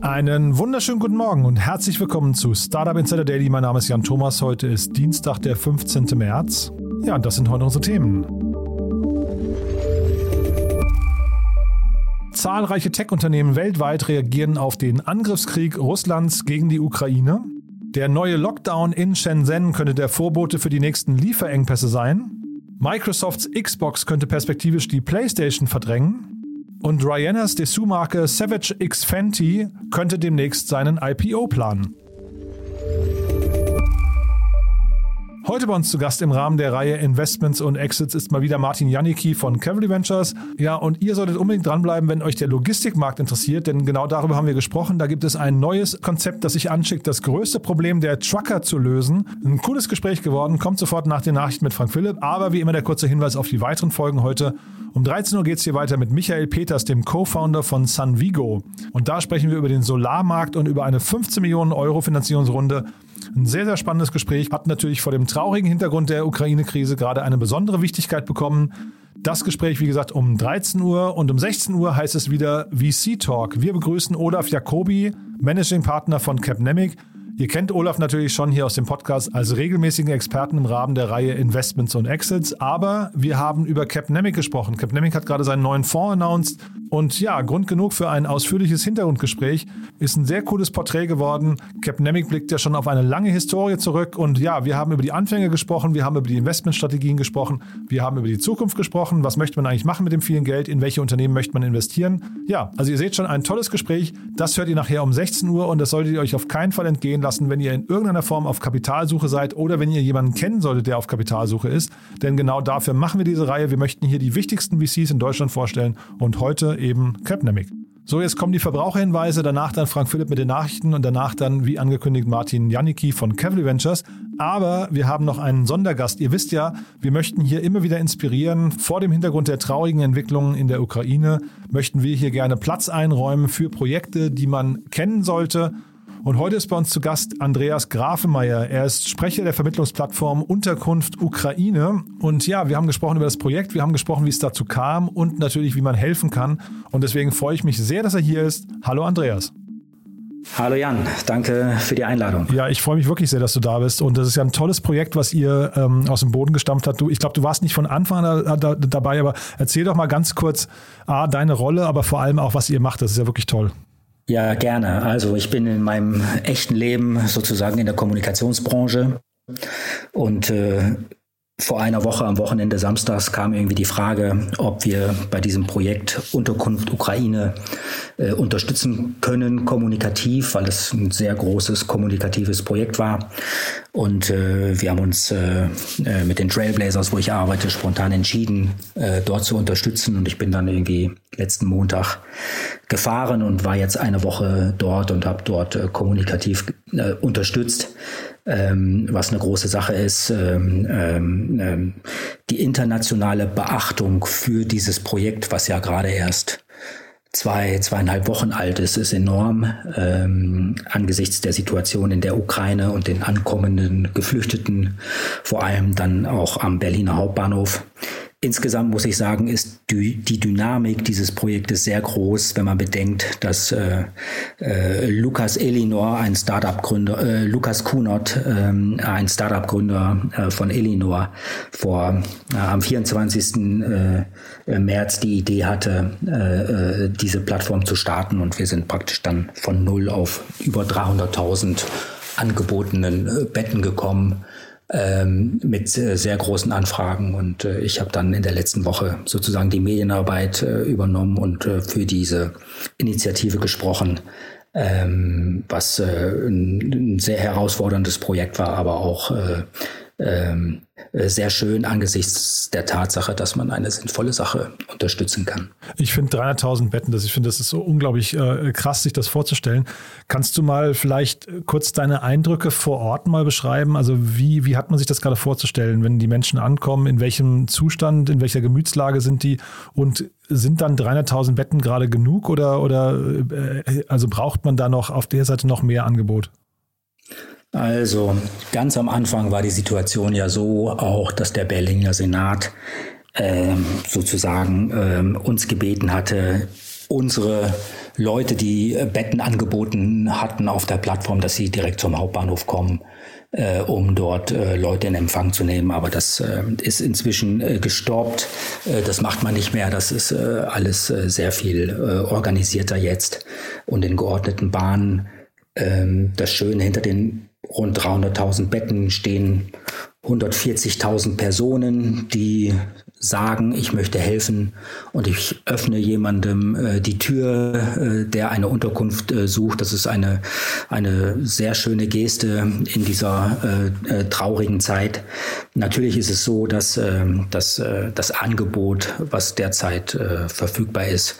Einen wunderschönen guten Morgen und herzlich willkommen zu Startup Insider Daily. Mein Name ist Jan Thomas. Heute ist Dienstag, der 15. März. Ja, und das sind heute unsere Themen. Zahlreiche Tech-Unternehmen weltweit reagieren auf den Angriffskrieg Russlands gegen die Ukraine. Der neue Lockdown in Shenzhen könnte der Vorbote für die nächsten Lieferengpässe sein. Microsofts Xbox könnte perspektivisch die PlayStation verdrängen. Und Ryanas Dessous-Marke Savage X Fenty könnte demnächst seinen IPO planen. Heute bei uns zu Gast im Rahmen der Reihe Investments und Exits ist mal wieder Martin Janicki von Cavalry Ventures. Ja, und ihr solltet unbedingt dranbleiben, wenn euch der Logistikmarkt interessiert, denn genau darüber haben wir gesprochen. Da gibt es ein neues Konzept, das sich anschickt, das größte Problem der Trucker zu lösen. Ein cooles Gespräch geworden, kommt sofort nach den Nachrichten mit Frank Philipp. Aber wie immer der kurze Hinweis auf die weiteren Folgen heute. Um 13 Uhr geht es hier weiter mit Michael Peters, dem Co-Founder von Sunvigo. Und da sprechen wir über den Solarmarkt und über eine 15 Millionen Euro Finanzierungsrunde ein sehr, sehr spannendes Gespräch. Hat natürlich vor dem traurigen Hintergrund der Ukraine-Krise gerade eine besondere Wichtigkeit bekommen. Das Gespräch, wie gesagt, um 13 Uhr und um 16 Uhr heißt es wieder VC Talk. Wir begrüßen Olaf Jacobi, Managing Partner von Capnemic. Ihr kennt Olaf natürlich schon hier aus dem Podcast als regelmäßigen Experten im Rahmen der Reihe Investments und Exits, aber wir haben über Capnemic gesprochen. Capnemic hat gerade seinen neuen Fonds announced und ja, Grund genug für ein ausführliches Hintergrundgespräch. Ist ein sehr cooles Porträt geworden. Capnemic blickt ja schon auf eine lange Historie zurück und ja, wir haben über die Anfänge gesprochen, wir haben über die Investmentstrategien gesprochen, wir haben über die Zukunft gesprochen. Was möchte man eigentlich machen mit dem vielen Geld? In welche Unternehmen möchte man investieren? Ja, also ihr seht schon ein tolles Gespräch. Das hört ihr nachher um 16 Uhr und das solltet ihr euch auf keinen Fall entgehen lassen lassen, wenn ihr in irgendeiner Form auf Kapitalsuche seid oder wenn ihr jemanden kennen solltet, der auf Kapitalsuche ist. Denn genau dafür machen wir diese Reihe. Wir möchten hier die wichtigsten VCs in Deutschland vorstellen und heute eben Capnemic. So, jetzt kommen die Verbraucherhinweise, danach dann Frank Philipp mit den Nachrichten und danach dann, wie angekündigt, Martin Janicki von Cavalry Ventures. Aber wir haben noch einen Sondergast. Ihr wisst ja, wir möchten hier immer wieder inspirieren. Vor dem Hintergrund der traurigen Entwicklungen in der Ukraine möchten wir hier gerne Platz einräumen für Projekte, die man kennen sollte und heute ist bei uns zu Gast Andreas Grafemeier. Er ist Sprecher der Vermittlungsplattform Unterkunft Ukraine. Und ja, wir haben gesprochen über das Projekt, wir haben gesprochen, wie es dazu kam und natürlich, wie man helfen kann. Und deswegen freue ich mich sehr, dass er hier ist. Hallo Andreas. Hallo Jan, danke für die Einladung. Ja, ich freue mich wirklich sehr, dass du da bist. Und das ist ja ein tolles Projekt, was ihr ähm, aus dem Boden gestampft habt. Du, ich glaube, du warst nicht von Anfang an da, da, dabei, aber erzähl doch mal ganz kurz A, deine Rolle, aber vor allem auch, was ihr macht. Das ist ja wirklich toll. Ja, gerne. Also ich bin in meinem echten Leben sozusagen in der Kommunikationsbranche und äh, vor einer Woche am Wochenende samstags kam irgendwie die Frage, ob wir bei diesem Projekt Unterkunft Ukraine äh, unterstützen können, kommunikativ, weil es ein sehr großes kommunikatives Projekt war. Und äh, wir haben uns äh, äh mit den Trailblazers, wo ich arbeite, spontan entschieden, äh, dort zu unterstützen. Und ich bin dann irgendwie letzten Montag gefahren und war jetzt eine Woche dort und habe dort äh, kommunikativ unterstützt ähm, was eine große Sache ist. Ähm, ähm, ähm, die internationale Beachtung für dieses Projekt, was ja gerade erst zwei, zweieinhalb Wochen alt ist, ist enorm ähm, angesichts der Situation in der Ukraine und den ankommenden Geflüchteten, vor allem dann auch am Berliner Hauptbahnhof. Insgesamt muss ich sagen, ist die, die Dynamik dieses Projektes sehr groß, wenn man bedenkt, dass äh, äh, Lukas Elinor, ein Startup-Gründer, äh, Lukas Kunert, äh, ein Startup-Gründer äh, von Elinor, vor äh, am 24. Äh, März die Idee hatte, äh, äh, diese Plattform zu starten und wir sind praktisch dann von null auf über 300.000 angebotenen äh, Betten gekommen ähm, mit äh, sehr großen Anfragen. Und äh, ich habe dann in der letzten Woche sozusagen die Medienarbeit äh, übernommen und äh, für diese Initiative gesprochen, ähm, was äh, ein, ein, sehr herausforderndes Projekt war, aber auch äh, ähm, äh, sehr schön angesichts der Tatsache, dass man eine sinnvolle Sache unterstützen kann. Ich finde 300.000 Betten, das, ich finde, das ist so unglaublich äh, krass, sich das vorzustellen. Kannst du mal vielleicht kurz deine Eindrücke vor Ort mal beschreiben? Also wie, wie hat man sich das gerade vorzustellen, wenn die Menschen ankommen? In welchem Zustand, in welcher Gemütslage sind die? Und sind dann 300.000 Betten gerade genug oder, oder äh, also braucht man da noch auf der Seite noch mehr Angebot? Also ganz am Anfang war die Situation ja so auch, dass der Berliner Senat äh, sozusagen äh, uns gebeten hatte, unsere Leute, die Betten angeboten hatten auf der Plattform, dass sie direkt zum Hauptbahnhof kommen, äh, um dort äh, Leute in Empfang zu nehmen. Aber das äh, ist inzwischen äh, gestoppt. Äh, das macht man nicht mehr. Das ist äh, alles äh, sehr viel äh, organisierter jetzt und in geordneten Bahnen. Ähm, das Schöne hinter den rund 300.000 Betten stehen 140.000 Personen, die sagen, ich möchte helfen und ich öffne jemandem äh, die Tür, äh, der eine Unterkunft äh, sucht. Das ist eine, eine sehr schöne Geste in dieser äh, äh, traurigen Zeit. Natürlich ist es so, dass, äh, dass äh, das Angebot, was derzeit verfügbar ist,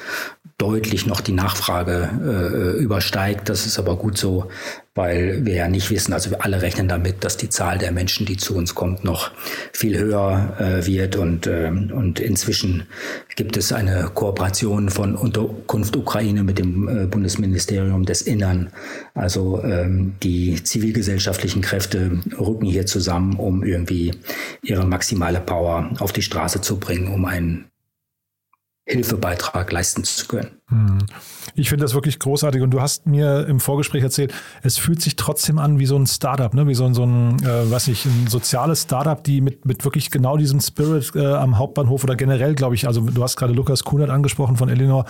deutlich noch die Nachfrage äh, übersteigt. Das ist aber gut so, weil wir ja nicht wissen, also wir alle rechnen damit, dass die Zahl der Menschen, die zu uns kommt, noch viel höher äh, wird. Und, äh, und inzwischen gibt es eine Kooperation von Unterkunft Ukraine mit dem äh, Bundesministerium des Innern. Also ähm, die zivilgesellschaftlichen Kräfte rücken hier zusammen, um irgendwie ihre maximale Power auf die Straße zu bringen, um einen Hilfebeitrag leisten zu können. Hm. Ich finde das wirklich großartig und du hast mir im Vorgespräch erzählt, es fühlt sich trotzdem an wie so ein Startup, ne? wie so ein, so ein äh, weiß ich, ein soziales Startup, die mit, mit wirklich genau diesem Spirit äh, am Hauptbahnhof oder generell, glaube ich, also du hast gerade Lukas Kunert angesprochen von Elinor,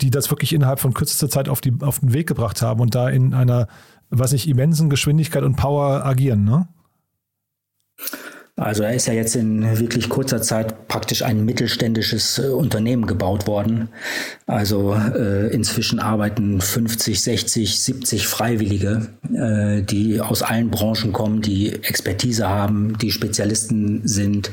die das wirklich innerhalb von kürzester Zeit auf, die, auf den Weg gebracht haben und da in einer, weiß ich, immensen Geschwindigkeit und Power agieren, ne? Also da ist ja jetzt in wirklich kurzer Zeit praktisch ein mittelständisches äh, Unternehmen gebaut worden. Also äh, inzwischen arbeiten 50, 60, 70 Freiwillige, äh, die aus allen Branchen kommen, die Expertise haben, die Spezialisten sind.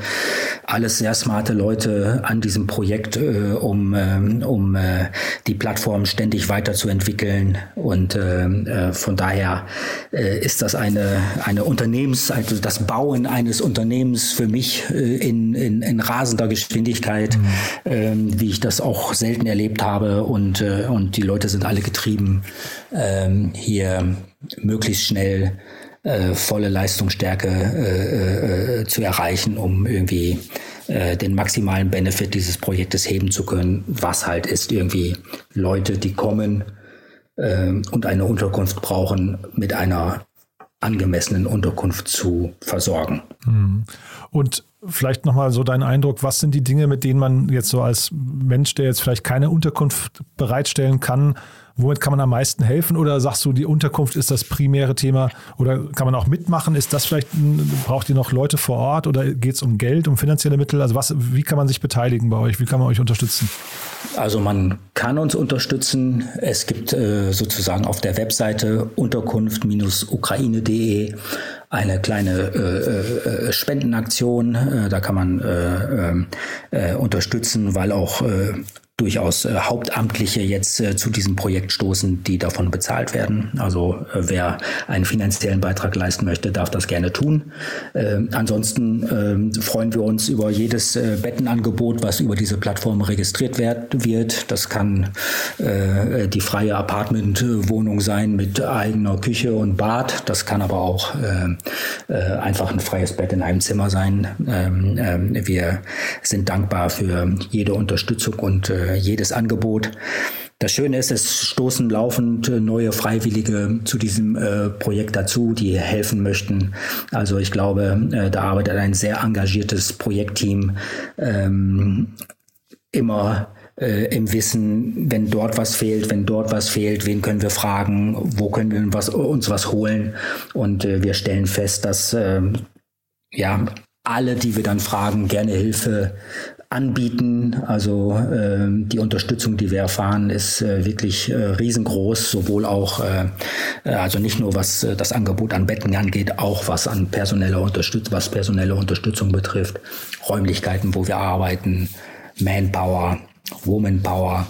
Alles sehr smarte Leute an diesem Projekt, äh, um, ähm, um äh, die Plattform ständig weiterzuentwickeln. Und äh, von daher ist das eine, eine Unternehmens, also das Bauen eines Unternehmens, Unternehmens für mich äh, in, in, in rasender Geschwindigkeit, mhm. ähm, wie ich das auch selten erlebt habe. Und, äh, und die Leute sind alle getrieben, ähm, hier möglichst schnell äh, volle Leistungsstärke äh, äh, zu erreichen, um irgendwie äh, den maximalen Benefit dieses Projektes heben zu können, was halt ist irgendwie Leute, die kommen äh, und eine Unterkunft brauchen, mit einer angemessenen Unterkunft zu versorgen. Hm. Und vielleicht nochmal so dein Eindruck, was sind die Dinge, mit denen man jetzt so als Mensch, der jetzt vielleicht keine Unterkunft bereitstellen kann, womit kann man am meisten helfen? Oder sagst du, die Unterkunft ist das primäre Thema? Oder kann man auch mitmachen? Ist das vielleicht, braucht ihr noch Leute vor Ort oder geht es um Geld, um finanzielle Mittel? Also was, wie kann man sich beteiligen bei euch? Wie kann man euch unterstützen? Also man kann uns unterstützen. Es gibt äh, sozusagen auf der Webseite unterkunft-ukraine.de eine kleine äh, äh, Spendenaktion. Äh, da kann man äh, ähm, äh, unterstützen, weil auch durchaus äh, Hauptamtliche jetzt äh, zu diesem Projekt stoßen, die davon bezahlt werden. Also äh, wer einen finanziellen Beitrag leisten möchte, darf das gerne tun. Äh, ansonsten ähm, freuen wir uns über jedes äh, Bettenangebot, was über diese Plattform registriert werd, wird. Das kann äh, die freie Apartmentwohnung sein mit eigener Küche und Bad. Das kann aber auch einfach ein freies Bett in einem Zimmer sein. Ähm, ähm, wir sind dankbar für jede Unterstützung und jedes Angebot. Das Schöne ist, es stoßen laufend neue Freiwillige zu diesem äh, Projekt dazu, die helfen möchten. Also ich glaube, äh, da arbeitet ein sehr engagiertes Projektteam ähm, immer äh, im Wissen, wenn dort was fehlt, wenn dort was fehlt, wen können wir fragen, wo können wir was, uns was holen. Und äh, wir stellen fest, dass ähm, ja alle, die wir dann fragen, gerne Hilfe anbieten. Also äh, die Unterstützung, die wir erfahren, ist äh, wirklich äh, riesengroß, sowohl auch, äh, äh also nicht nur was äh, das Angebot an Betten angeht, auch was an personeller Unterstützung, was personelle Unterstützung betrifft, Räumlichkeiten, wo wir arbeiten, Manpower. Woman Power.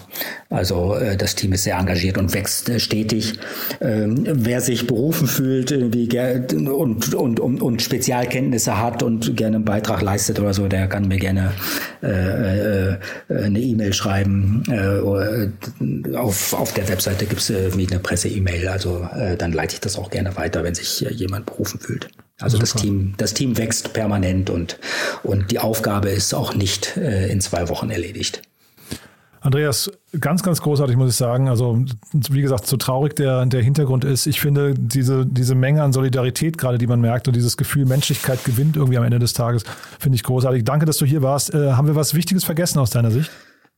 Also äh, das Team ist sehr engagiert und wächst äh, stetig. Ähm, wer sich berufen fühlt äh, und, und, und, und Spezialkenntnisse hat und gerne einen Beitrag leistet oder so, der kann mir gerne äh, äh, eine E-Mail schreiben. Äh, auf, auf der Webseite gibt es äh, eine Presse-E-Mail. Also äh, dann leite ich das auch gerne weiter, wenn sich äh, jemand berufen fühlt. Also das Team, das Team wächst permanent und, und die Aufgabe ist auch nicht äh, in zwei Wochen erledigt. Andreas, ganz, ganz großartig, muss ich sagen. Also, wie gesagt, so traurig der, der Hintergrund ist, ich finde diese, diese Menge an Solidarität gerade, die man merkt und dieses Gefühl, Menschlichkeit gewinnt irgendwie am Ende des Tages, finde ich großartig. Danke, dass du hier warst. Äh, haben wir was Wichtiges vergessen aus deiner Sicht?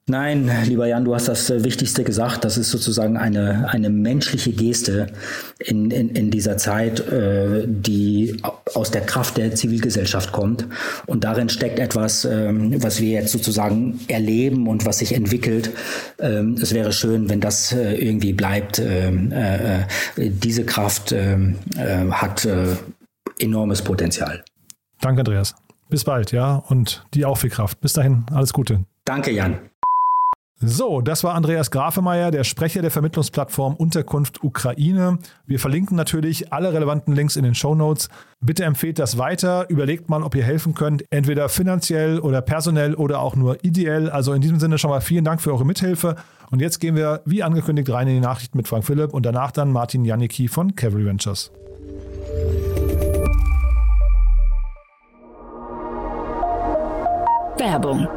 Nein, lieber Jan, du hast das äh, Wichtigste gesagt. Das ist sozusagen eine, eine menschliche Geste in, in, in dieser Zeit, äh, die aus der Kraft der Zivilgesellschaft kommt. Und darin steckt etwas, ähm, was wir jetzt sozusagen erleben und was sich entwickelt. Ähm, es wäre schön, wenn das äh, irgendwie bleibt. Ähm, äh, äh, diese Kraft ähm, äh, hat enormes Potenzial. Danke, Andreas. Bis bald, ja. Und die auch viel Kraft. Bis dahin, alles Gute. Danke, Jan. So, das war Andreas Grafemeier, der Sprecher der Vermittlungsplattform Unterkunft Ukraine. Wir verlinken natürlich alle relevanten Links in den Show Notes. Bitte empfehlt das weiter, überlegt mal, ob ihr helfen könnt, entweder finanziell oder personell oder auch nur ideell. Also in diesem Sinne schon mal vielen Dank für eure Mithilfe. Und jetzt gehen wir, wie angekündigt, rein in die Nachrichten mit Frank Philipp und danach dann Martin Janicki von Cavalry Ventures. Werbung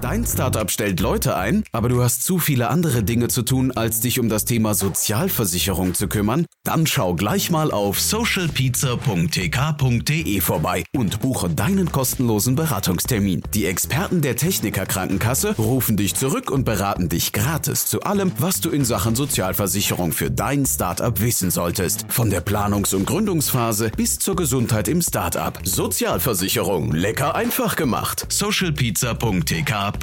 Dein Startup stellt Leute ein, aber du hast zu viele andere Dinge zu tun, als dich um das Thema Sozialversicherung zu kümmern? Dann schau gleich mal auf socialpizza.tk.de vorbei und buche deinen kostenlosen Beratungstermin. Die Experten der Techniker Krankenkasse rufen dich zurück und beraten dich gratis zu allem, was du in Sachen Sozialversicherung für dein Startup wissen solltest. Von der Planungs- und Gründungsphase bis zur Gesundheit im Startup. Sozialversicherung, lecker einfach gemacht. socialpizza.tk.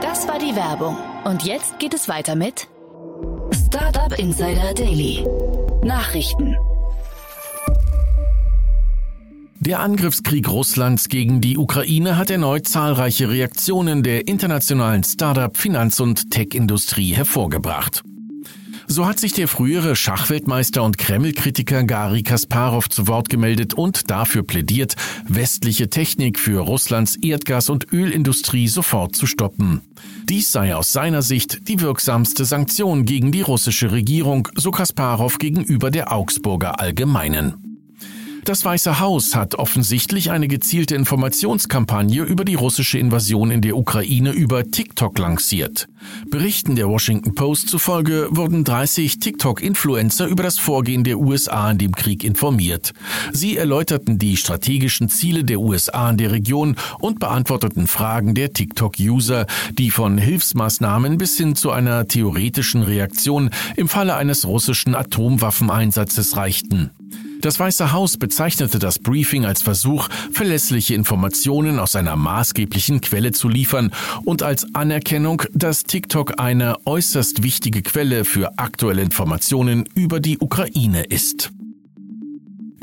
Das war die Werbung. Und jetzt geht es weiter mit Startup Insider Daily. Nachrichten. Der Angriffskrieg Russlands gegen die Ukraine hat erneut zahlreiche Reaktionen der internationalen Startup-, Finanz- und Tech-Industrie hervorgebracht. So hat sich der frühere Schachweltmeister und Kreml-Kritiker Gary Kasparov zu Wort gemeldet und dafür plädiert, westliche Technik für Russlands Erdgas- und Ölindustrie sofort zu stoppen. Dies sei aus seiner Sicht die wirksamste Sanktion gegen die russische Regierung, so Kasparov gegenüber der Augsburger Allgemeinen. Das Weiße Haus hat offensichtlich eine gezielte Informationskampagne über die russische Invasion in der Ukraine über TikTok lanciert. Berichten der Washington Post zufolge wurden 30 TikTok-Influencer über das Vorgehen der USA in dem Krieg informiert. Sie erläuterten die strategischen Ziele der USA in der Region und beantworteten Fragen der TikTok-User, die von Hilfsmaßnahmen bis hin zu einer theoretischen Reaktion im Falle eines russischen Atomwaffeneinsatzes reichten. Das Weiße Haus bezeichnete das Briefing als Versuch, verlässliche Informationen aus einer maßgeblichen Quelle zu liefern und als Anerkennung, dass TikTok eine äußerst wichtige Quelle für aktuelle Informationen über die Ukraine ist.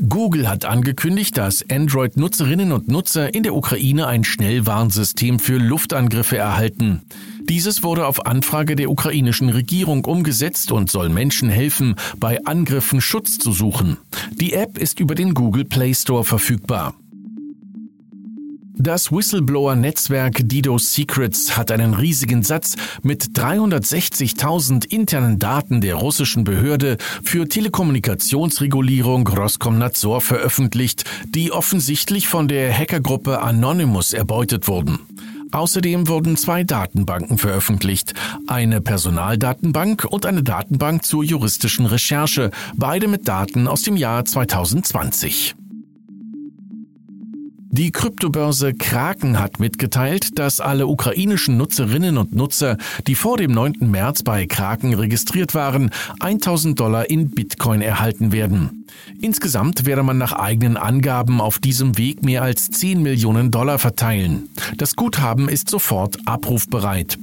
Google hat angekündigt, dass Android-Nutzerinnen und Nutzer in der Ukraine ein Schnellwarnsystem für Luftangriffe erhalten. Dieses wurde auf Anfrage der ukrainischen Regierung umgesetzt und soll Menschen helfen, bei Angriffen Schutz zu suchen. Die App ist über den Google Play Store verfügbar. Das Whistleblower-Netzwerk Dido Secrets hat einen riesigen Satz mit 360.000 internen Daten der russischen Behörde für Telekommunikationsregulierung Roskomnadzor veröffentlicht, die offensichtlich von der Hackergruppe Anonymous erbeutet wurden. Außerdem wurden zwei Datenbanken veröffentlicht, eine Personaldatenbank und eine Datenbank zur juristischen Recherche, beide mit Daten aus dem Jahr 2020. Die Kryptobörse Kraken hat mitgeteilt, dass alle ukrainischen Nutzerinnen und Nutzer, die vor dem 9. März bei Kraken registriert waren, 1000 Dollar in Bitcoin erhalten werden. Insgesamt werde man nach eigenen Angaben auf diesem Weg mehr als 10 Millionen Dollar verteilen. Das Guthaben ist sofort abrufbereit.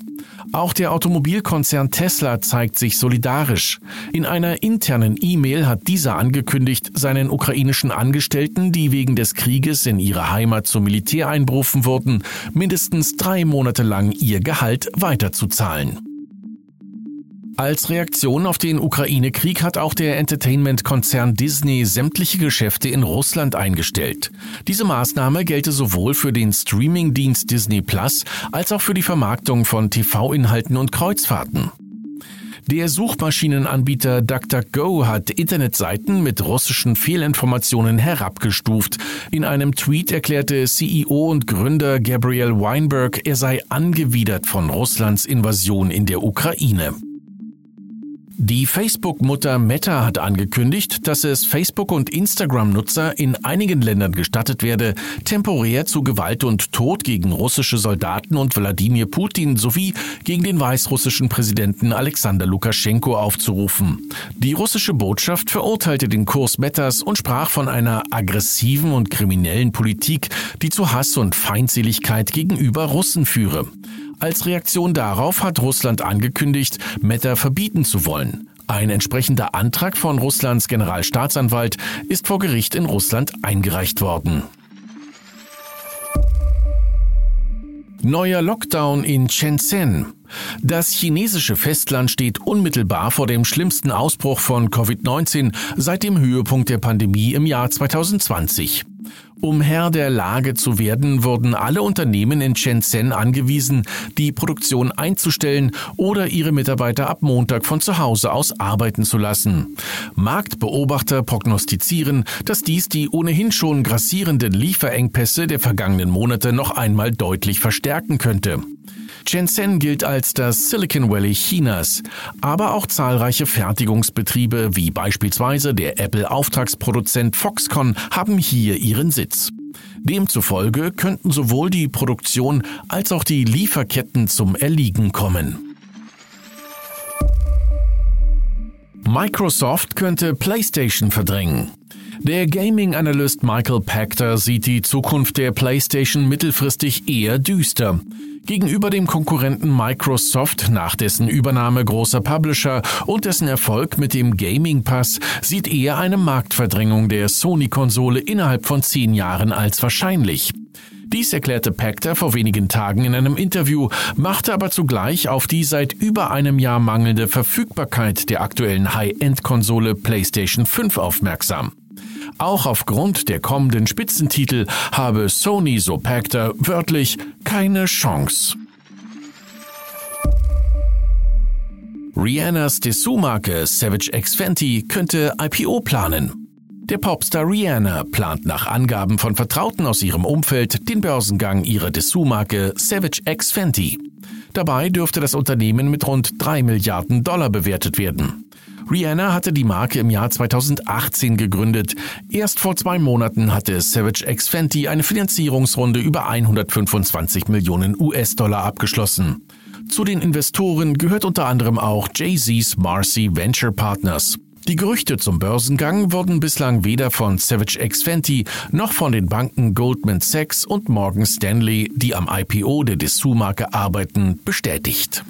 Auch der Automobilkonzern Tesla zeigt sich solidarisch. In einer internen E-Mail hat dieser angekündigt, seinen ukrainischen Angestellten, die wegen des Krieges in ihre Heimat zum Militär einberufen wurden, mindestens drei Monate lang ihr Gehalt weiterzuzahlen. Als Reaktion auf den Ukraine-Krieg hat auch der Entertainment-Konzern Disney sämtliche Geschäfte in Russland eingestellt. Diese Maßnahme gelte sowohl für den Streaming-Dienst Disney Plus als auch für die Vermarktung von TV-Inhalten und Kreuzfahrten. Der Suchmaschinenanbieter DuckDuckGo hat Internetseiten mit russischen Fehlinformationen herabgestuft. In einem Tweet erklärte CEO und Gründer Gabriel Weinberg, er sei angewidert von Russlands Invasion in der Ukraine. Die Facebook-Mutter Meta hat angekündigt, dass es Facebook- und Instagram-Nutzer in einigen Ländern gestattet werde, temporär zu Gewalt und Tod gegen russische Soldaten und Wladimir Putin sowie gegen den weißrussischen Präsidenten Alexander Lukaschenko aufzurufen. Die russische Botschaft verurteilte den Kurs Metas und sprach von einer aggressiven und kriminellen Politik, die zu Hass und Feindseligkeit gegenüber Russen führe. Als Reaktion darauf hat Russland angekündigt, Meta verbieten zu wollen. Ein entsprechender Antrag von Russlands Generalstaatsanwalt ist vor Gericht in Russland eingereicht worden. Neuer Lockdown in Shenzhen. Das chinesische Festland steht unmittelbar vor dem schlimmsten Ausbruch von Covid-19 seit dem Höhepunkt der Pandemie im Jahr 2020. Um Herr der Lage zu werden, wurden alle Unternehmen in Shenzhen angewiesen, die Produktion einzustellen oder ihre Mitarbeiter ab Montag von zu Hause aus arbeiten zu lassen. Marktbeobachter prognostizieren, dass dies die ohnehin schon grassierenden Lieferengpässe der vergangenen Monate noch einmal deutlich verstärken könnte. Shenzhen gilt als das Silicon Valley Chinas, aber auch zahlreiche Fertigungsbetriebe wie beispielsweise der Apple-Auftragsproduzent Foxconn haben hier ihren Sitz. Demzufolge könnten sowohl die Produktion als auch die Lieferketten zum Erliegen kommen. Microsoft könnte PlayStation verdrängen. Der Gaming-Analyst Michael Pachter sieht die Zukunft der PlayStation mittelfristig eher düster. Gegenüber dem Konkurrenten Microsoft nach dessen Übernahme großer Publisher und dessen Erfolg mit dem Gaming Pass sieht er eine Marktverdrängung der Sony-Konsole innerhalb von zehn Jahren als wahrscheinlich. Dies erklärte Pacter vor wenigen Tagen in einem Interview, machte aber zugleich auf die seit über einem Jahr mangelnde Verfügbarkeit der aktuellen High-End-Konsole PlayStation 5 aufmerksam. Auch aufgrund der kommenden Spitzentitel habe Sony, so Pacter, wörtlich keine Chance. Rihannas Dessous-Marke Savage X Fenty könnte IPO planen. Der Popstar Rihanna plant nach Angaben von Vertrauten aus ihrem Umfeld den Börsengang ihrer Dessous-Marke Savage X Fenty. Dabei dürfte das Unternehmen mit rund 3 Milliarden Dollar bewertet werden. Rihanna hatte die Marke im Jahr 2018 gegründet. Erst vor zwei Monaten hatte Savage X Fenty eine Finanzierungsrunde über 125 Millionen US-Dollar abgeschlossen. Zu den Investoren gehört unter anderem auch Jay-Z's Marcy Venture Partners. Die Gerüchte zum Börsengang wurden bislang weder von Savage X Fenty noch von den Banken Goldman Sachs und Morgan Stanley, die am IPO der Dessous-Marke arbeiten, bestätigt.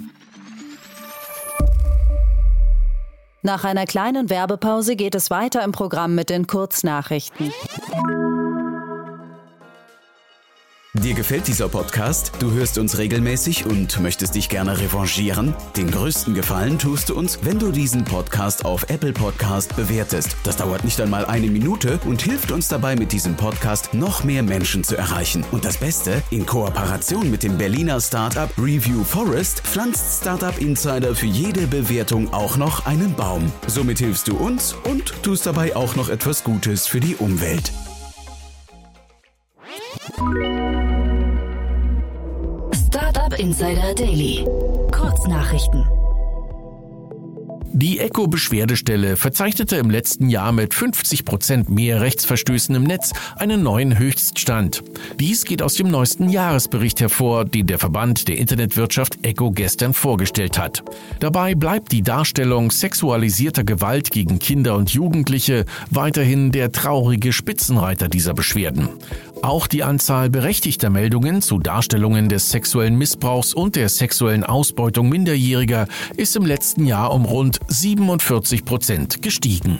Nach einer kleinen Werbepause geht es weiter im Programm mit den Kurznachrichten. Dir gefällt dieser Podcast? Du hörst uns regelmäßig und möchtest dich gerne revanchieren? Den größten Gefallen tust du uns, wenn du diesen Podcast auf Apple Podcast bewertest. Das dauert nicht einmal eine Minute und hilft uns dabei, mit diesem Podcast noch mehr Menschen zu erreichen. Und das Beste, in Kooperation mit dem Berliner Startup Review Forest pflanzt Startup Insider für jede Bewertung auch noch einen Baum. Somit hilfst du uns und tust dabei auch noch etwas Gutes für die Umwelt. Insider Daily. Kurznachrichten. Die ECHO-Beschwerdestelle verzeichnete im letzten Jahr mit 50 Prozent mehr Rechtsverstößen im Netz einen neuen Höchststand. Dies geht aus dem neuesten Jahresbericht hervor, den der Verband der Internetwirtschaft ECHO gestern vorgestellt hat. Dabei bleibt die Darstellung sexualisierter Gewalt gegen Kinder und Jugendliche weiterhin der traurige Spitzenreiter dieser Beschwerden. Auch die Anzahl berechtigter Meldungen zu Darstellungen des sexuellen Missbrauchs und der sexuellen Ausbeutung Minderjähriger ist im letzten Jahr um rund 47 Prozent gestiegen.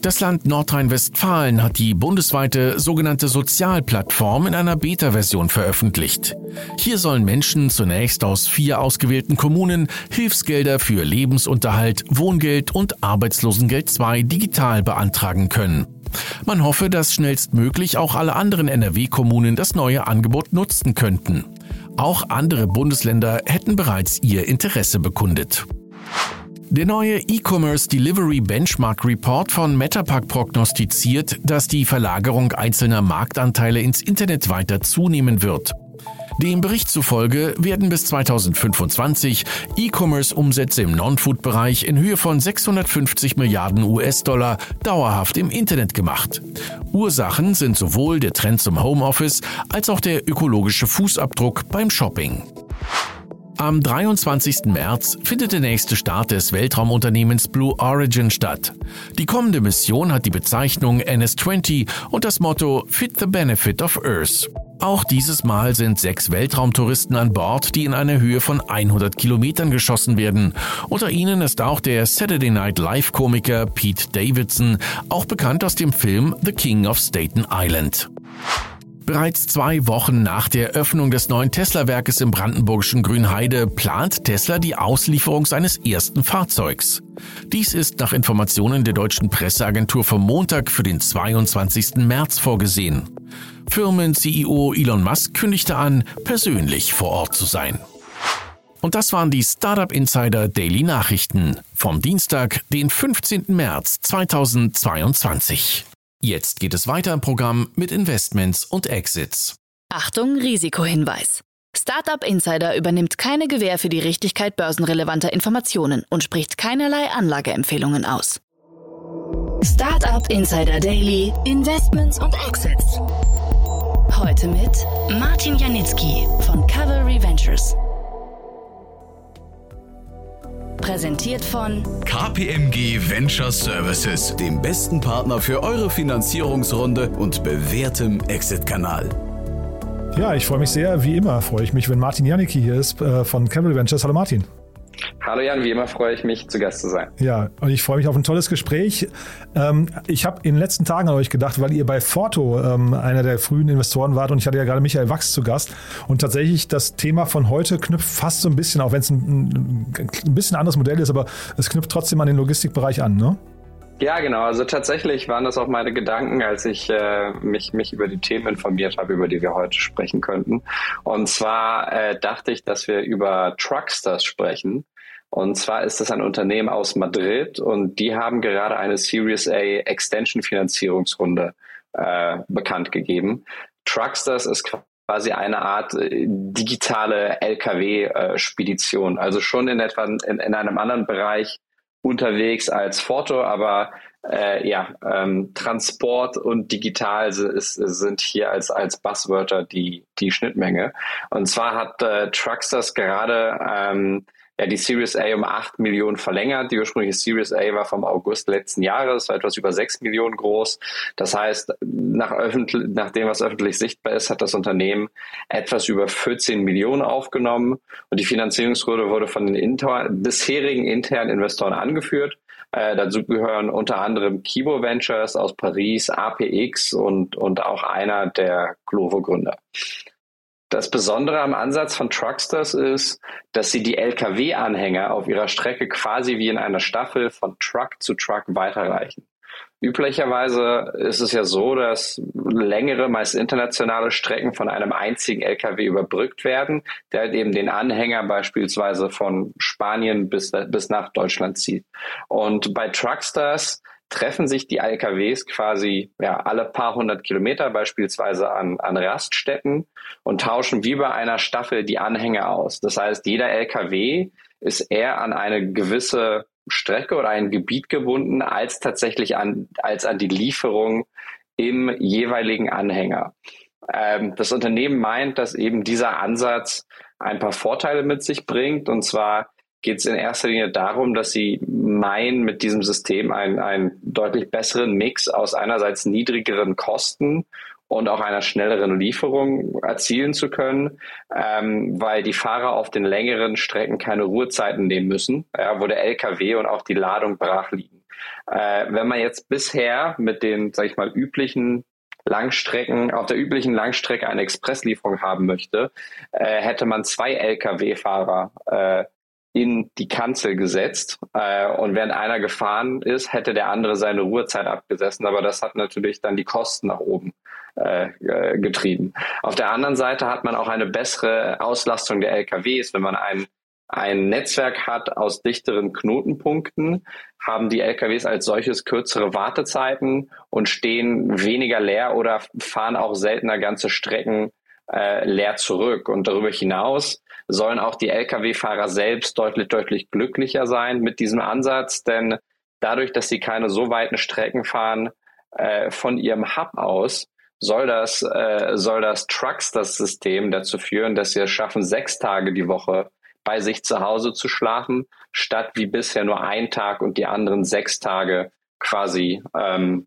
Das Land Nordrhein-Westfalen hat die bundesweite sogenannte Sozialplattform in einer Beta-Version veröffentlicht. Hier sollen Menschen zunächst aus vier ausgewählten Kommunen Hilfsgelder für Lebensunterhalt, Wohngeld und Arbeitslosengeld II digital beantragen können. Man hoffe, dass schnellstmöglich auch alle anderen NRW-Kommunen das neue Angebot nutzen könnten. Auch andere Bundesländer hätten bereits ihr Interesse bekundet. Der neue E-Commerce Delivery Benchmark Report von Metapack prognostiziert, dass die Verlagerung einzelner Marktanteile ins Internet weiter zunehmen wird. Dem Bericht zufolge werden bis 2025 E-Commerce-Umsätze im Non-Food-Bereich in Höhe von 650 Milliarden US-Dollar dauerhaft im Internet gemacht. Ursachen sind sowohl der Trend zum Homeoffice als auch der ökologische Fußabdruck beim Shopping. Am 23. März findet der nächste Start des Weltraumunternehmens Blue Origin statt. Die kommende Mission hat die Bezeichnung NS-20 und das Motto Fit the Benefit of Earth. Auch dieses Mal sind sechs Weltraumtouristen an Bord, die in einer Höhe von 100 Kilometern geschossen werden. Unter ihnen ist auch der Saturday Night Live-Komiker Pete Davidson, auch bekannt aus dem Film The King of Staten Island. Bereits zwei Wochen nach der Öffnung des neuen Tesla-Werkes im brandenburgischen Grünheide plant Tesla die Auslieferung seines ersten Fahrzeugs. Dies ist nach Informationen der deutschen Presseagentur vom Montag für den 22. März vorgesehen. Firmen-CEO Elon Musk kündigte an, persönlich vor Ort zu sein. Und das waren die Startup Insider Daily Nachrichten vom Dienstag, den 15. März 2022. Jetzt geht es weiter im Programm mit Investments und Exits. Achtung, Risikohinweis. Startup Insider übernimmt keine Gewähr für die Richtigkeit börsenrelevanter Informationen und spricht keinerlei Anlageempfehlungen aus. Startup Insider Daily, Investments und Exits. Heute mit Martin Janicki von Cavalry Ventures. Präsentiert von KPMG Venture Services, dem besten Partner für eure Finanzierungsrunde und bewährtem Exit-Kanal. Ja, ich freue mich sehr. Wie immer freue ich mich, wenn Martin Janicki hier ist äh, von Cavalry Ventures. Hallo Martin. Hallo Jan, wie immer freue ich mich, zu Gast zu sein. Ja, und ich freue mich auf ein tolles Gespräch. Ähm, ich habe in den letzten Tagen an euch gedacht, weil ihr bei Forto ähm, einer der frühen Investoren wart und ich hatte ja gerade Michael Wachs zu Gast. Und tatsächlich das Thema von heute knüpft fast so ein bisschen, auch wenn es ein, bisschen anderes Modell ist, aber es knüpft trotzdem an den Logistikbereich an, ne? Ja, genau. Also tatsächlich waren das auch meine Gedanken, als ich äh, mich, mich über die Themen informiert habe, über die wir heute sprechen könnten. Und zwar äh, dachte ich, dass wir über Trucksters sprechen. Und zwar ist das ein Unternehmen aus Madrid und die haben gerade eine Series A Extension Finanzierungsrunde äh, bekannt gegeben. Trucksters ist quasi eine Art äh, digitale LKW-Spedition, äh, also schon in etwa in, in einem anderen Bereich unterwegs als Foto, aber äh, ja, ähm, Transport und digital ist, sind hier als, als Buzzwörter die, die Schnittmenge. Und zwar hat äh, Trucksters gerade ähm, ja, die Series A um 8 Millionen verlängert. Die ursprüngliche Series A war vom August letzten Jahres, war etwas über 6 Millionen groß. Das heißt, nach, nach dem, was öffentlich sichtbar ist, hat das Unternehmen etwas über 14 Millionen aufgenommen. Und die Finanzierungsrunde wurde von den inter bisherigen internen Investoren angeführt. Äh, dazu gehören unter anderem Kibo Ventures aus Paris, APX und, und auch einer der Glovo-Gründer. Das Besondere am Ansatz von Trucksters ist, dass sie die Lkw-Anhänger auf ihrer Strecke quasi wie in einer Staffel von Truck zu Truck weiterreichen. Üblicherweise ist es ja so, dass längere, meist internationale Strecken von einem einzigen LKW überbrückt werden, der halt eben den Anhänger beispielsweise von Spanien bis, bis nach Deutschland zieht. Und bei Truckstars treffen sich die LKWs quasi ja, alle paar hundert Kilometer beispielsweise an, an Raststätten und tauschen wie bei einer Staffel die Anhänger aus. Das heißt, jeder LKW ist eher an eine gewisse Strecke oder ein Gebiet gebunden, als tatsächlich an, als an die Lieferung im jeweiligen Anhänger. Ähm, das Unternehmen meint, dass eben dieser Ansatz ein paar Vorteile mit sich bringt. Und zwar geht es in erster Linie darum, dass sie meinen, mit diesem System einen, einen deutlich besseren Mix aus einerseits niedrigeren Kosten und auch einer schnelleren Lieferung erzielen zu können, ähm, weil die Fahrer auf den längeren Strecken keine Ruhezeiten nehmen müssen, ja, wo der LKW und auch die Ladung brach liegen. Äh, wenn man jetzt bisher mit den, sag ich mal, üblichen Langstrecken, auf der üblichen Langstrecke eine Expresslieferung haben möchte, äh, hätte man zwei Lkw-Fahrer äh, in die Kanzel gesetzt äh, und während einer gefahren ist, hätte der andere seine Ruhezeit abgesessen, aber das hat natürlich dann die Kosten nach oben äh, getrieben. Auf der anderen Seite hat man auch eine bessere Auslastung der LKWs, wenn man einen ein Netzwerk hat aus dichteren Knotenpunkten, haben die LKWs als solches kürzere Wartezeiten und stehen weniger leer oder fahren auch seltener ganze Strecken äh, leer zurück. Und darüber hinaus sollen auch die Lkw-Fahrer selbst deutlich, deutlich glücklicher sein mit diesem Ansatz, denn dadurch, dass sie keine so weiten Strecken fahren äh, von ihrem Hub aus, soll das, äh, soll das Trucks, das System dazu führen, dass sie es schaffen, sechs Tage die Woche bei sich zu Hause zu schlafen, statt wie bisher nur ein Tag und die anderen sechs Tage quasi ähm,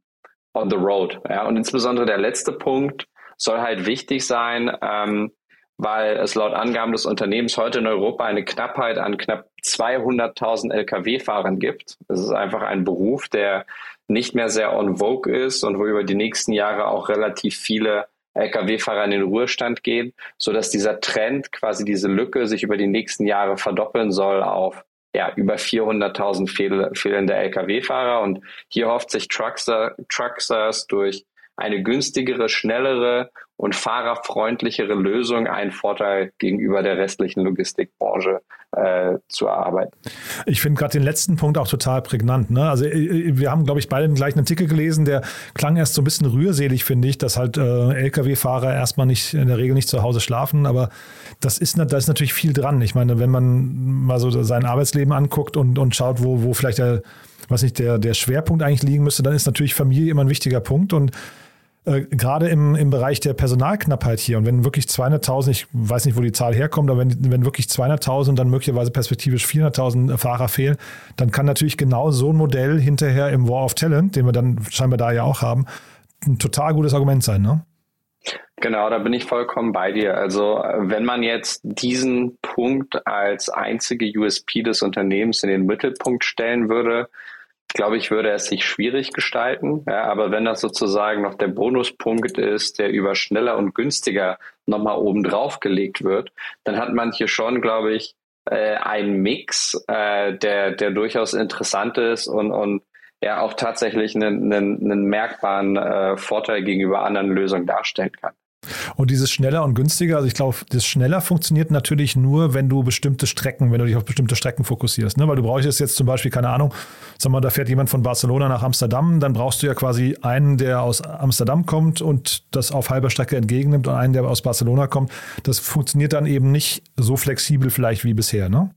on the road. Ja, und insbesondere der letzte Punkt soll halt wichtig sein, ähm, weil es laut Angaben des Unternehmens heute in Europa eine Knappheit an knapp 200.000 Lkw-Fahrern gibt. Es ist einfach ein Beruf, der nicht mehr sehr on vogue ist und wo über die nächsten Jahre auch relativ viele Lkw-Fahrer in den Ruhestand gehen, so dass dieser Trend, quasi diese Lücke, sich über die nächsten Jahre verdoppeln soll auf ja, über 400.000 fehl, fehlende Lkw-Fahrer. Und hier hofft sich Truckster, Trucksters durch eine günstigere, schnellere und fahrerfreundlichere Lösung einen Vorteil gegenüber der restlichen Logistikbranche äh, zu erarbeiten. Ich finde gerade den letzten Punkt auch total prägnant. Ne? Also äh, äh, wir haben, glaube ich, beide den gleichen Artikel gelesen, der klang erst so ein bisschen rührselig, finde ich, dass halt äh, Lkw-Fahrer erstmal nicht in der Regel nicht zu Hause schlafen, aber das ist, da ist natürlich viel dran. Ich meine, wenn man mal so sein Arbeitsleben anguckt und, und schaut, wo, wo vielleicht der, was nicht, der, der Schwerpunkt eigentlich liegen müsste, dann ist natürlich Familie immer ein wichtiger Punkt und äh, gerade im, im Bereich der Personalknappheit hier und wenn wirklich 200.000, ich weiß nicht, wo die Zahl herkommt, aber wenn, wenn wirklich 200.000 und dann möglicherweise perspektivisch 400.000 Fahrer fehlen, dann kann natürlich genau so ein Modell hinterher im War of Talent, den wir dann scheinbar da ja auch haben, ein total gutes Argument sein, ne? Genau, da bin ich vollkommen bei dir. Also wenn man jetzt diesen Punkt als einzige USP des Unternehmens in den Mittelpunkt stellen würde, glaube ich, würde es sich schwierig gestalten. Ja, aber wenn das sozusagen noch der Bonuspunkt ist, der über schneller und günstiger nochmal oben drauf gelegt wird, dann hat man hier schon, glaube ich, äh, einen Mix, äh, der, der durchaus interessant ist und, und ja auch tatsächlich einen, einen, einen merkbaren äh, Vorteil gegenüber anderen Lösungen darstellen kann. Und dieses schneller und günstiger, also ich glaube, das schneller funktioniert natürlich nur, wenn du bestimmte Strecken, wenn du dich auf bestimmte Strecken fokussierst. Ne? Weil du brauchst jetzt zum Beispiel, keine Ahnung, sag mal, da fährt jemand von Barcelona nach Amsterdam, dann brauchst du ja quasi einen, der aus Amsterdam kommt und das auf halber Strecke entgegennimmt und einen, der aus Barcelona kommt. Das funktioniert dann eben nicht so flexibel vielleicht wie bisher, ne?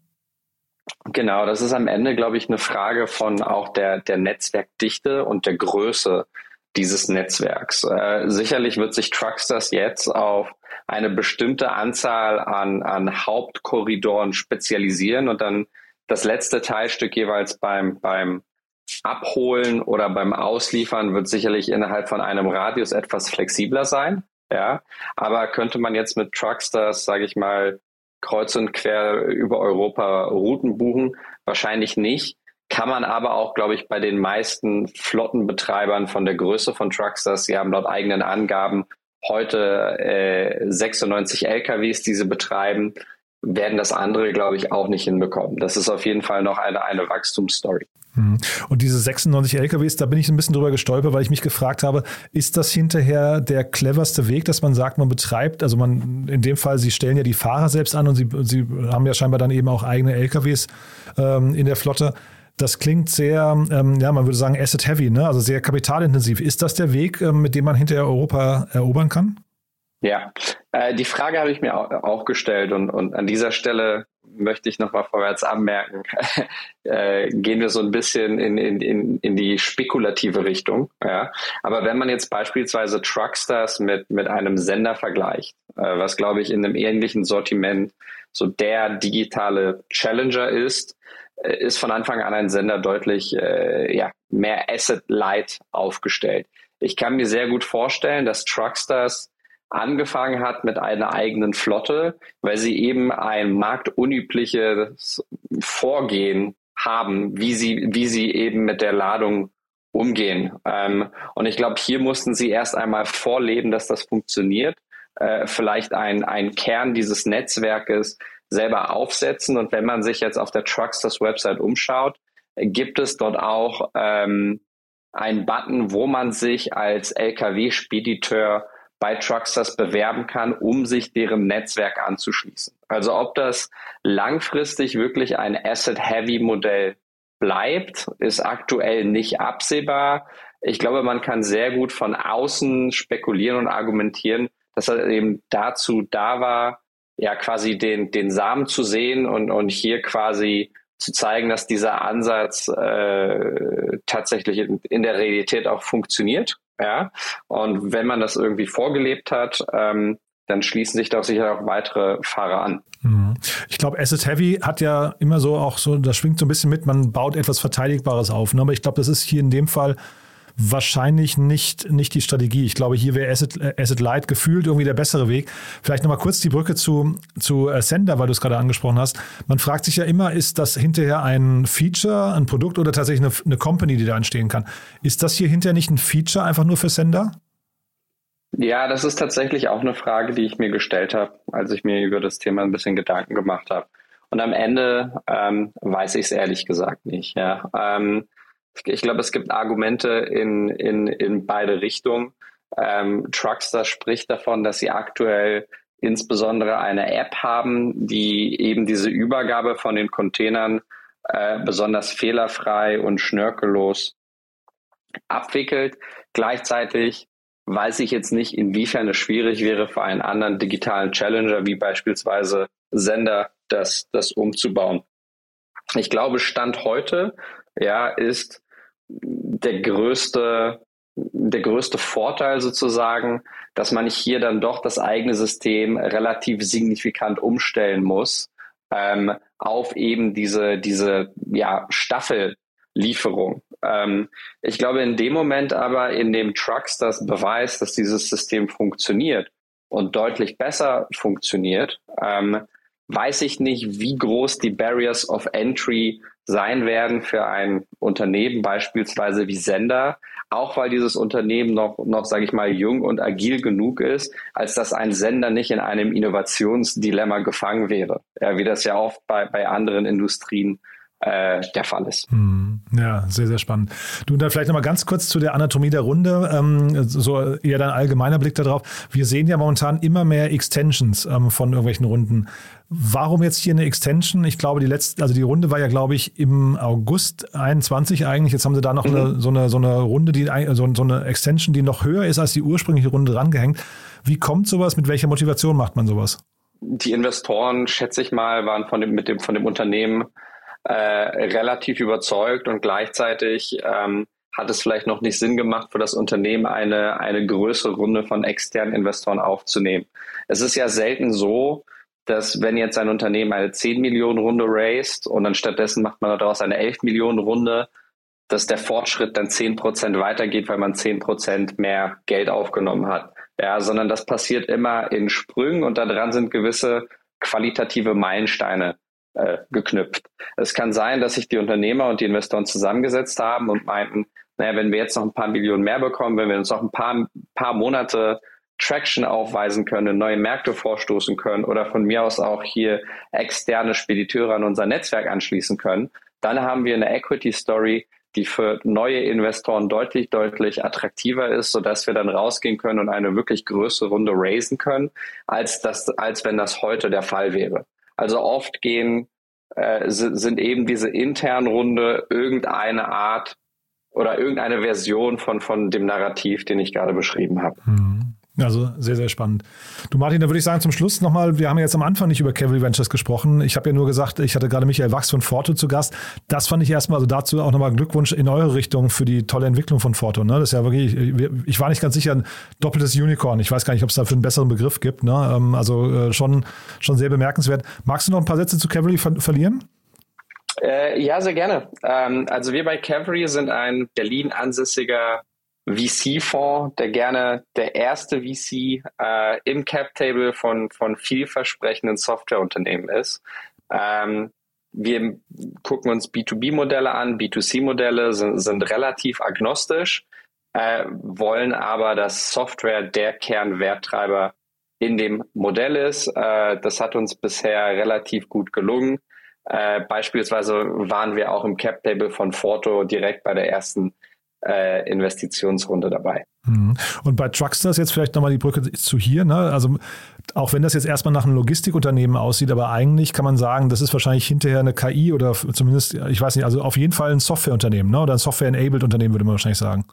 Genau, das ist am Ende, glaube ich, eine Frage von auch der, der Netzwerkdichte und der Größe dieses Netzwerks. Äh, sicherlich wird sich Trucksters jetzt auf eine bestimmte Anzahl an, an Hauptkorridoren spezialisieren und dann das letzte Teilstück jeweils beim, beim Abholen oder beim Ausliefern wird sicherlich innerhalb von einem Radius etwas flexibler sein. Ja, aber könnte man jetzt mit Trucksters, sage ich mal, kreuz und quer über Europa Routen buchen? Wahrscheinlich nicht kann man aber auch, glaube ich, bei den meisten Flottenbetreibern von der Größe von Trucksters, sie haben laut eigenen Angaben heute äh, 96 LKWs, die sie betreiben, werden das andere, glaube ich, auch nicht hinbekommen. Das ist auf jeden Fall noch eine, eine Wachstumsstory. Mhm. Und diese 96 LKWs, da bin ich ein bisschen drüber gestolpert, weil ich mich gefragt habe, ist das hinterher der cleverste Weg, dass man sagt, man betreibt, also man, in dem Fall, Sie stellen ja die Fahrer selbst an und Sie, Sie haben ja scheinbar dann eben auch eigene LKWs ähm, in der Flotte. Das klingt sehr, ähm, ja, man würde sagen, asset heavy, ne? also sehr kapitalintensiv. Ist das der Weg, ähm, mit dem man hinterher Europa erobern kann? Ja, äh, die Frage habe ich mir auch, gestellt und, und an dieser Stelle möchte ich nochmal vorwärts anmerken, äh, gehen wir so ein bisschen in, in, in, in die spekulative Richtung. Ja? Aber wenn man jetzt beispielsweise Truckstars mit, mit einem Sender vergleicht, äh, was glaube ich in einem ähnlichen Sortiment so der digitale Challenger ist, ist von Anfang an ein Sender deutlich äh, ja, mehr Asset-Light aufgestellt. Ich kann mir sehr gut vorstellen, dass Truckstars angefangen hat mit einer eigenen Flotte, weil sie eben ein marktunübliches Vorgehen haben, wie sie, wie sie eben mit der Ladung umgehen. Ähm, und ich glaube, hier mussten sie erst einmal vorleben, dass das funktioniert, äh, vielleicht ein, ein Kern dieses Netzwerkes selber aufsetzen. Und wenn man sich jetzt auf der Trucksters Website umschaut, gibt es dort auch ähm, einen Button, wo man sich als LKW-Spediteur bei Trucksters bewerben kann, um sich deren Netzwerk anzuschließen. Also ob das langfristig wirklich ein Asset-Heavy-Modell bleibt, ist aktuell nicht absehbar. Ich glaube, man kann sehr gut von außen spekulieren und argumentieren, dass er eben dazu da war, ja quasi den, den Samen zu sehen und, und hier quasi zu zeigen, dass dieser Ansatz äh, tatsächlich in, in der Realität auch funktioniert. Ja, und wenn man das irgendwie vorgelebt hat, ähm, dann schließen sich da sicher auch weitere Fahrer an. Mhm. Ich glaube, Asset Heavy hat ja immer so auch so, das schwingt so ein bisschen mit, man baut etwas Verteidigbares auf. Ne? Aber ich glaube, das ist hier in dem Fall wahrscheinlich nicht, nicht die Strategie. Ich glaube, hier wäre Asset, äh, Asset Light gefühlt irgendwie der bessere Weg. Vielleicht nochmal kurz die Brücke zu, zu äh, Sender, weil du es gerade angesprochen hast. Man fragt sich ja immer, ist das hinterher ein Feature, ein Produkt oder tatsächlich eine, eine Company, die da entstehen kann? Ist das hier hinterher nicht ein Feature einfach nur für Sender? Ja, das ist tatsächlich auch eine Frage, die ich mir gestellt habe, als ich mir über das Thema ein bisschen Gedanken gemacht habe. Und am Ende ähm, weiß ich es ehrlich gesagt nicht. Ja. Ähm, ich glaube, es gibt Argumente in, in, in beide Richtungen. Ähm, Truckster spricht davon, dass sie aktuell insbesondere eine App haben, die eben diese Übergabe von den Containern äh, besonders fehlerfrei und schnörkellos abwickelt. Gleichzeitig weiß ich jetzt nicht, inwiefern es schwierig wäre für einen anderen digitalen Challenger wie beispielsweise Sender, das, das umzubauen. Ich glaube, Stand heute ja, ist der größte, der größte Vorteil sozusagen, dass man hier dann doch das eigene System relativ signifikant umstellen muss ähm, auf eben diese, diese ja, Staffellieferung. Ähm, ich glaube, in dem Moment aber, in dem Trucks das beweist, dass dieses System funktioniert und deutlich besser funktioniert, ähm, weiß ich nicht, wie groß die Barriers of Entry sein werden für ein Unternehmen beispielsweise wie Sender, auch weil dieses Unternehmen noch, noch sage ich mal, jung und agil genug ist, als dass ein Sender nicht in einem Innovationsdilemma gefangen wäre, ja, wie das ja oft bei, bei anderen Industrien äh, der Fall ist. Hm, ja, sehr, sehr spannend. Du, dann vielleicht nochmal ganz kurz zu der Anatomie der Runde, ähm, so eher dein allgemeiner Blick darauf. Wir sehen ja momentan immer mehr Extensions ähm, von irgendwelchen Runden. Warum jetzt hier eine Extension? Ich glaube, die letzte, also die Runde war ja, glaube ich, im August 21 eigentlich. Jetzt haben sie da noch mhm. eine, so, eine, so eine Runde, die, so, so eine Extension, die noch höher ist als die ursprüngliche Runde drangehängt. Wie kommt sowas? Mit welcher Motivation macht man sowas? Die Investoren, schätze ich mal, waren von dem, mit dem, von dem Unternehmen äh, relativ überzeugt und gleichzeitig ähm, hat es vielleicht noch nicht Sinn gemacht, für das Unternehmen eine, eine größere Runde von externen Investoren aufzunehmen. Es ist ja selten so, dass wenn jetzt ein Unternehmen eine 10 Millionen Runde raised und dann stattdessen macht man daraus eine 11 Millionen Runde, dass der Fortschritt dann 10 Prozent weitergeht, weil man 10 Prozent mehr Geld aufgenommen hat. Ja, sondern das passiert immer in Sprüngen und daran sind gewisse qualitative Meilensteine äh, geknüpft. Es kann sein, dass sich die Unternehmer und die Investoren zusammengesetzt haben und meinten, naja, wenn wir jetzt noch ein paar Millionen mehr bekommen, wenn wir uns noch ein paar, paar Monate Traction aufweisen können, neue Märkte vorstoßen können oder von mir aus auch hier externe Spediteure an unser Netzwerk anschließen können, dann haben wir eine Equity Story, die für neue Investoren deutlich, deutlich attraktiver ist, sodass wir dann rausgehen können und eine wirklich größere Runde raisen können, als das, als wenn das heute der Fall wäre. Also oft gehen, äh, sind eben diese internen Runde irgendeine Art oder irgendeine Version von, von dem Narrativ, den ich gerade beschrieben habe. Mhm. Also sehr, sehr spannend. Du Martin, da würde ich sagen zum Schluss nochmal, wir haben ja jetzt am Anfang nicht über Cavalry Ventures gesprochen. Ich habe ja nur gesagt, ich hatte gerade Michael Wachs von Forto zu Gast. Das fand ich erstmal, also dazu auch nochmal Glückwunsch in eure Richtung für die tolle Entwicklung von Forto. Ne? Das ist ja wirklich, ich war nicht ganz sicher, ein doppeltes Unicorn. Ich weiß gar nicht, ob es dafür einen besseren Begriff gibt. Ne? Ähm, also äh, schon, schon sehr bemerkenswert. Magst du noch ein paar Sätze zu Cavalry ver verlieren? Äh, ja, sehr gerne. Ähm, also wir bei Cavalry sind ein Berlin ansässiger VC-Fonds, der gerne der erste VC äh, im Cap-Table von, von vielversprechenden Softwareunternehmen ist. Ähm, wir gucken uns B2B-Modelle an, B2C-Modelle sind, sind relativ agnostisch, äh, wollen aber, dass Software der Kernwerttreiber in dem Modell ist. Äh, das hat uns bisher relativ gut gelungen. Äh, beispielsweise waren wir auch im Cap-Table von Forto direkt bei der ersten äh, Investitionsrunde dabei. Mhm. Und bei Trucksters jetzt vielleicht nochmal die Brücke zu hier. Ne? Also auch wenn das jetzt erstmal nach einem Logistikunternehmen aussieht, aber eigentlich kann man sagen, das ist wahrscheinlich hinterher eine KI oder zumindest, ich weiß nicht, also auf jeden Fall ein Softwareunternehmen ne? oder ein Software-enabled-Unternehmen, würde man wahrscheinlich sagen.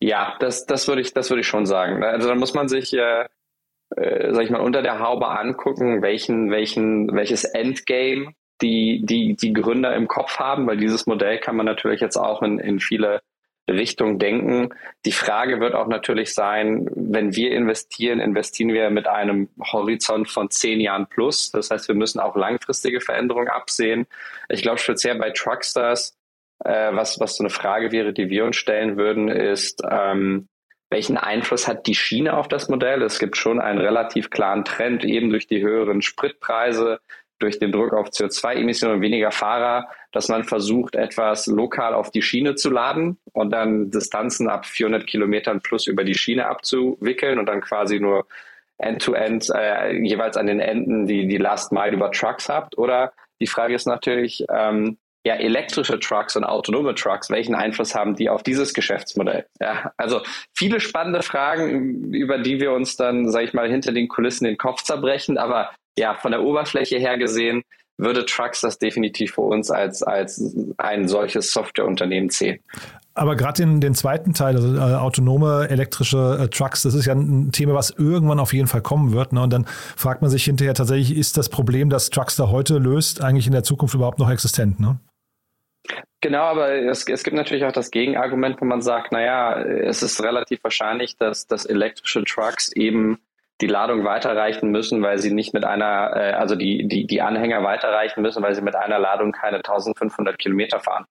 Ja, das, das würde ich, das würde ich schon sagen. Also da muss man sich, äh, äh, sag ich mal, unter der Haube angucken, welchen, welchen, welches Endgame die, die, die Gründer im Kopf haben, weil dieses Modell kann man natürlich jetzt auch in, in viele Richtungen denken. Die Frage wird auch natürlich sein, wenn wir investieren, investieren wir mit einem Horizont von zehn Jahren plus. Das heißt, wir müssen auch langfristige Veränderungen absehen. Ich glaube, speziell bei Truckstars, äh, was, was so eine Frage wäre, die wir uns stellen würden, ist, ähm, welchen Einfluss hat die Schiene auf das Modell? Es gibt schon einen relativ klaren Trend, eben durch die höheren Spritpreise, durch den Druck auf CO2-Emissionen und weniger Fahrer, dass man versucht, etwas lokal auf die Schiene zu laden und dann Distanzen ab 400 Kilometern plus über die Schiene abzuwickeln und dann quasi nur end-to-end -end, äh, jeweils an den Enden die, die Last Mile über Trucks habt. Oder die Frage ist natürlich, ähm, ja, elektrische Trucks und autonome Trucks, welchen Einfluss haben die auf dieses Geschäftsmodell? Ja, also viele spannende Fragen, über die wir uns dann, sage ich mal, hinter den Kulissen den Kopf zerbrechen, aber ja, von der Oberfläche her gesehen würde Trucks das definitiv für uns als, als ein solches Softwareunternehmen zählen. Aber gerade den, den zweiten Teil, also äh, autonome elektrische äh, Trucks, das ist ja ein Thema, was irgendwann auf jeden Fall kommen wird. Ne? Und dann fragt man sich hinterher tatsächlich, ist das Problem, das Trucks da heute löst, eigentlich in der Zukunft überhaupt noch existent? Ne? Genau, aber es, es gibt natürlich auch das Gegenargument, wo man sagt, naja, es ist relativ wahrscheinlich, dass, dass elektrische Trucks eben die Ladung weiterreichen müssen, weil sie nicht mit einer, äh, also die, die, die Anhänger weiterreichen müssen, weil sie mit einer Ladung keine 1500 Kilometer fahren.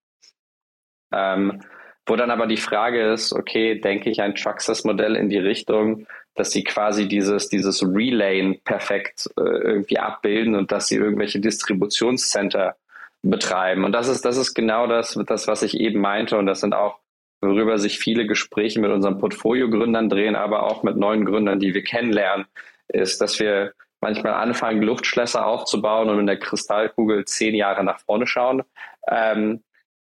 Ähm, wo dann aber die Frage ist, okay, denke ich ein Truxas-Modell in die Richtung, dass sie quasi dieses, dieses Relayen perfekt äh, irgendwie abbilden und dass sie irgendwelche Distributionscenter betreiben. Und das ist, das ist genau das, das, was ich eben meinte. Und das sind auch worüber sich viele Gespräche mit unseren Portfoliogründern drehen, aber auch mit neuen Gründern, die wir kennenlernen, ist, dass wir manchmal anfangen, Luftschlösser aufzubauen und in der Kristallkugel zehn Jahre nach vorne schauen. Ähm,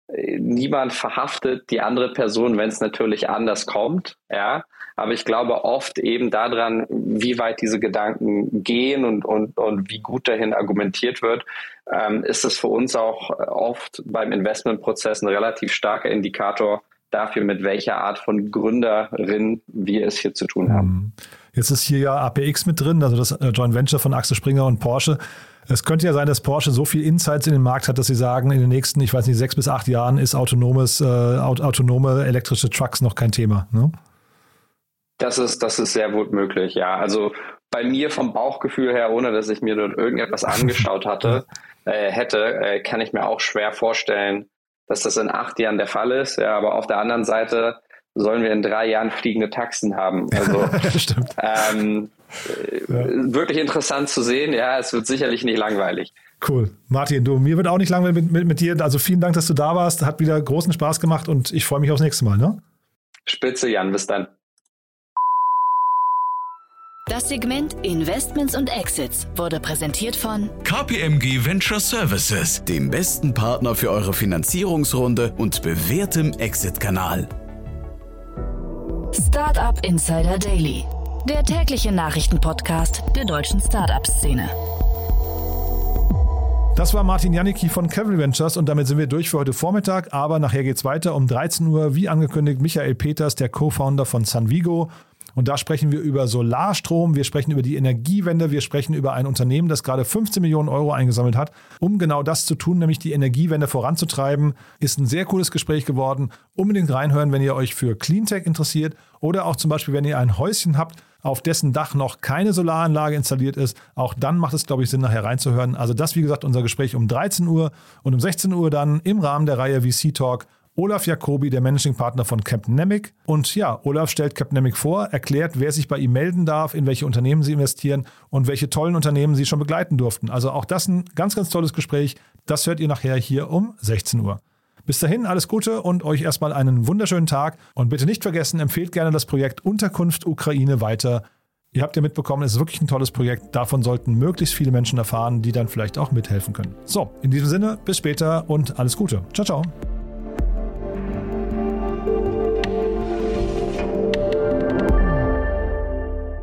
niemand verhaftet die andere Person, wenn es natürlich anders kommt, ja. Aber ich glaube oft eben daran, wie weit diese Gedanken gehen und, und, und wie gut dahin argumentiert wird, ähm, ist es für uns auch oft beim Investmentprozess ein relativ starker Indikator, dafür, mit welcher Art von Gründerin wir es hier zu tun haben. Mhm. Jetzt ist hier ja APX mit drin, also das äh, Joint Venture von Axel Springer und Porsche. Es könnte ja sein, dass Porsche so viel Insights in den Markt hat, dass sie sagen, in den nächsten, ich weiß nicht, sechs bis acht Jahren ist autonomes, äh, autonome elektrische Trucks noch kein Thema. Ne? Das ist, das ist sehr gut möglich, ja. Also bei mir vom Bauchgefühl her, ohne dass ich mir dort irgendetwas angeschaut hatte, äh, hätte, äh, kann ich mir auch schwer vorstellen, dass das in acht Jahren der Fall ist. Ja, aber auf der anderen Seite sollen wir in drei Jahren fliegende Taxen haben. Also ähm, ja. wirklich interessant zu sehen. Ja, es wird sicherlich nicht langweilig. Cool. Martin, du, mir wird auch nicht langweilig mit, mit, mit dir. Also vielen Dank, dass du da warst. Hat wieder großen Spaß gemacht und ich freue mich aufs nächste Mal. Ne? Spitze, Jan. Bis dann. Das Segment Investments und Exits wurde präsentiert von KPMG Venture Services, dem besten Partner für eure Finanzierungsrunde und bewährtem Exit-Kanal. Startup Insider Daily, der tägliche Nachrichtenpodcast der deutschen Startup-Szene. Das war Martin Janicki von Cavalry Ventures und damit sind wir durch für heute Vormittag. Aber nachher geht es weiter um 13 Uhr, wie angekündigt, Michael Peters, der Co-Founder von Sanvigo Und da sprechen wir über Solarstrom, wir sprechen über die Energiewende, wir sprechen über ein Unternehmen, das gerade 15 Millionen Euro eingesammelt hat, um genau das zu tun, nämlich die Energiewende voranzutreiben. Ist ein sehr cooles Gespräch geworden. Unbedingt reinhören, wenn ihr euch für Cleantech interessiert oder auch zum Beispiel, wenn ihr ein Häuschen habt, auf dessen Dach noch keine Solaranlage installiert ist. Auch dann macht es, glaube ich, Sinn, nachher reinzuhören. Also das, wie gesagt, unser Gespräch um 13 Uhr und um 16 Uhr dann im Rahmen der Reihe VC Talk Olaf Jacobi, der Managing Partner von Capnemic. Und ja, Olaf stellt Capnemic vor, erklärt, wer sich bei ihm melden darf, in welche Unternehmen sie investieren und welche tollen Unternehmen sie schon begleiten durften. Also auch das ein ganz, ganz tolles Gespräch. Das hört ihr nachher hier um 16 Uhr. Bis dahin alles Gute und euch erstmal einen wunderschönen Tag. Und bitte nicht vergessen, empfehlt gerne das Projekt Unterkunft Ukraine weiter. Ihr habt ja mitbekommen, es ist wirklich ein tolles Projekt. Davon sollten möglichst viele Menschen erfahren, die dann vielleicht auch mithelfen können. So, in diesem Sinne, bis später und alles Gute. Ciao, ciao.